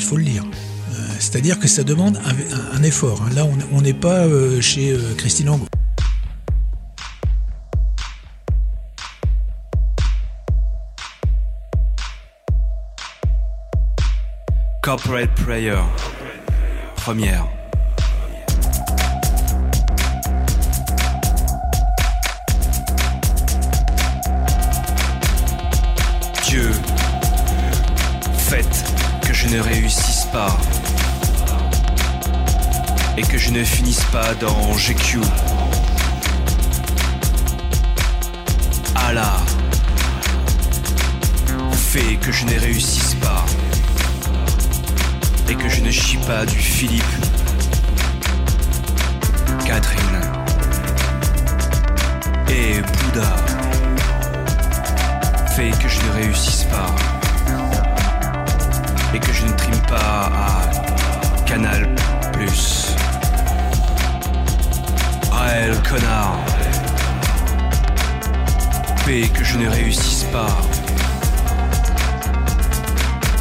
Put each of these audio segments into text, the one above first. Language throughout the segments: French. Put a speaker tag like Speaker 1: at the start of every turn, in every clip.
Speaker 1: faut le lire. Euh, C'est-à-dire que ça demande un, effort. hein. Là, on- on n'est pas euh, chez euh, Christine Angot.
Speaker 2: Corporate Prayer. Première. Et que je ne finisse pas dans GQ. Allah, fais que je ne réussisse pas et que je ne chie pas du Philippe. Catherine et Bouddha. Fais que je ne réussisse pas pas à Canal Plus. Raël connard. Fais que je ne réussisse pas.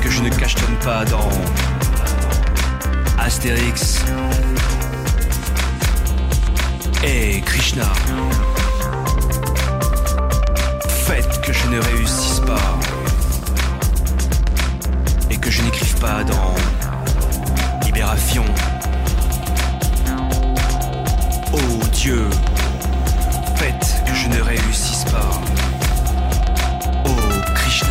Speaker 2: Que je ne cachetonne pas dans Astérix et Krishna. Faites que je ne réussisse pas pas dans Libération. Oh Dieu, faites que je ne réussisse pas. Oh Krishna.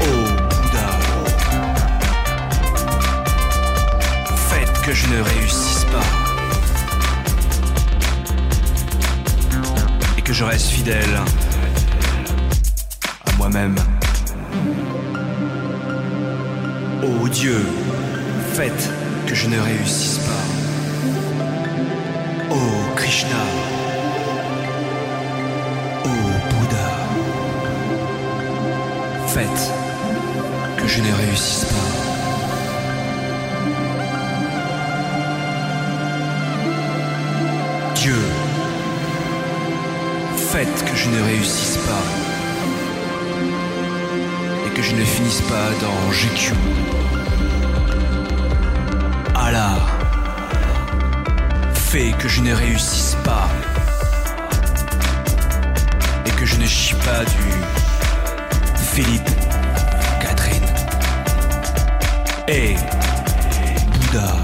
Speaker 2: Oh Bouddha. Faites que je ne réussisse pas. Et que je reste fidèle à moi-même. Oh Dieu, faites que je ne réussisse pas. Oh Krishna. Oh Bouddha. Faites que je ne réussisse pas. Dieu, faites que je ne réussisse pas et que je ne finisse pas dans GQ. Que je ne réussisse pas et que je ne chie pas du Philippe, Catherine et Bouddha.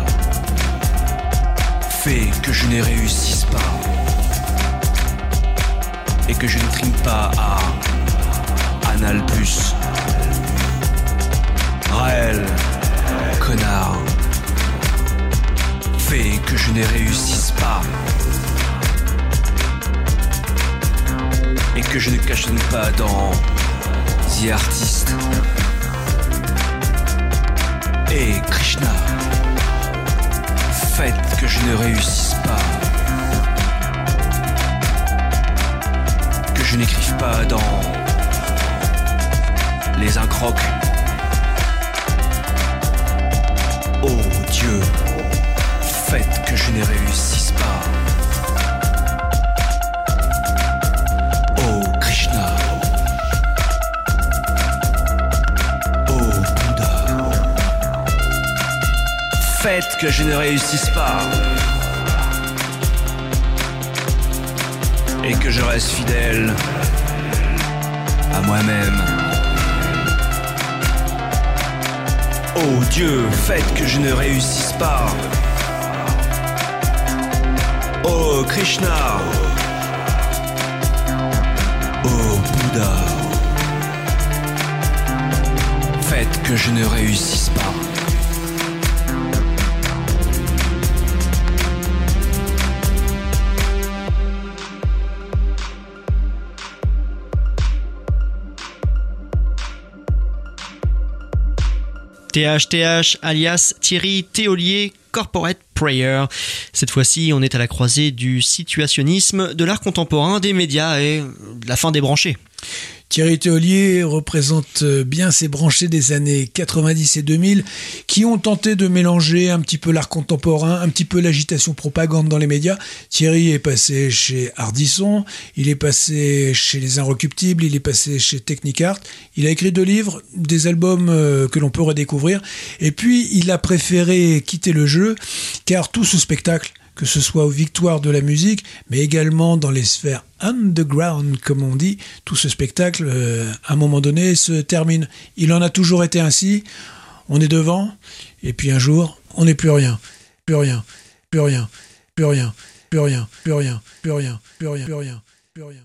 Speaker 2: Fais que je ne réussisse pas et que je ne trime pas à Anal Plus. Raël, connard. Que je ne réussisse pas et que je ne cachetonne pas dans The Artist et Krishna. Faites que je ne réussisse pas. Que je n'écrive pas dans Les Incrocs. Oh Dieu, que je ne réussisse pas. Oh Krishna. Oh Bouddha. Faites que je ne réussisse pas. Et que je reste fidèle à moi-même. Oh Dieu, faites que je ne réussisse pas. Oh Krishna. Oh Bouddha. Faites que je ne réussisse pas.
Speaker 3: THTH alias Thierry Théolier Corporate Prayer. Cette fois-ci, on est à la croisée du situationnisme, de l'art contemporain, des médias et la fin des branchés.
Speaker 1: Thierry Théolier représente bien ces branchés des années 90 et 2000 qui ont tenté de mélanger un petit peu l'art contemporain, un petit peu l'agitation propagande dans les médias. Thierry est passé chez Ardisson, il est passé chez Les Inrecuptibles, il est passé chez Technicart. Il a écrit deux livres, des albums euh, que l'on peut redécouvrir. Et puis, il a préféré quitter le jeu car tout ce spectacle que ce soit aux victoires de la musique, mais également dans les sphères underground, comme on dit, tout ce spectacle, euh, à un moment donné, se termine. Il en a toujours été ainsi. On est devant, et puis un jour, on n'est plus rien, plus rien, plus rien, plus rien, plus rien, plus rien, plus rien, plus rien, plus rien, plus rien.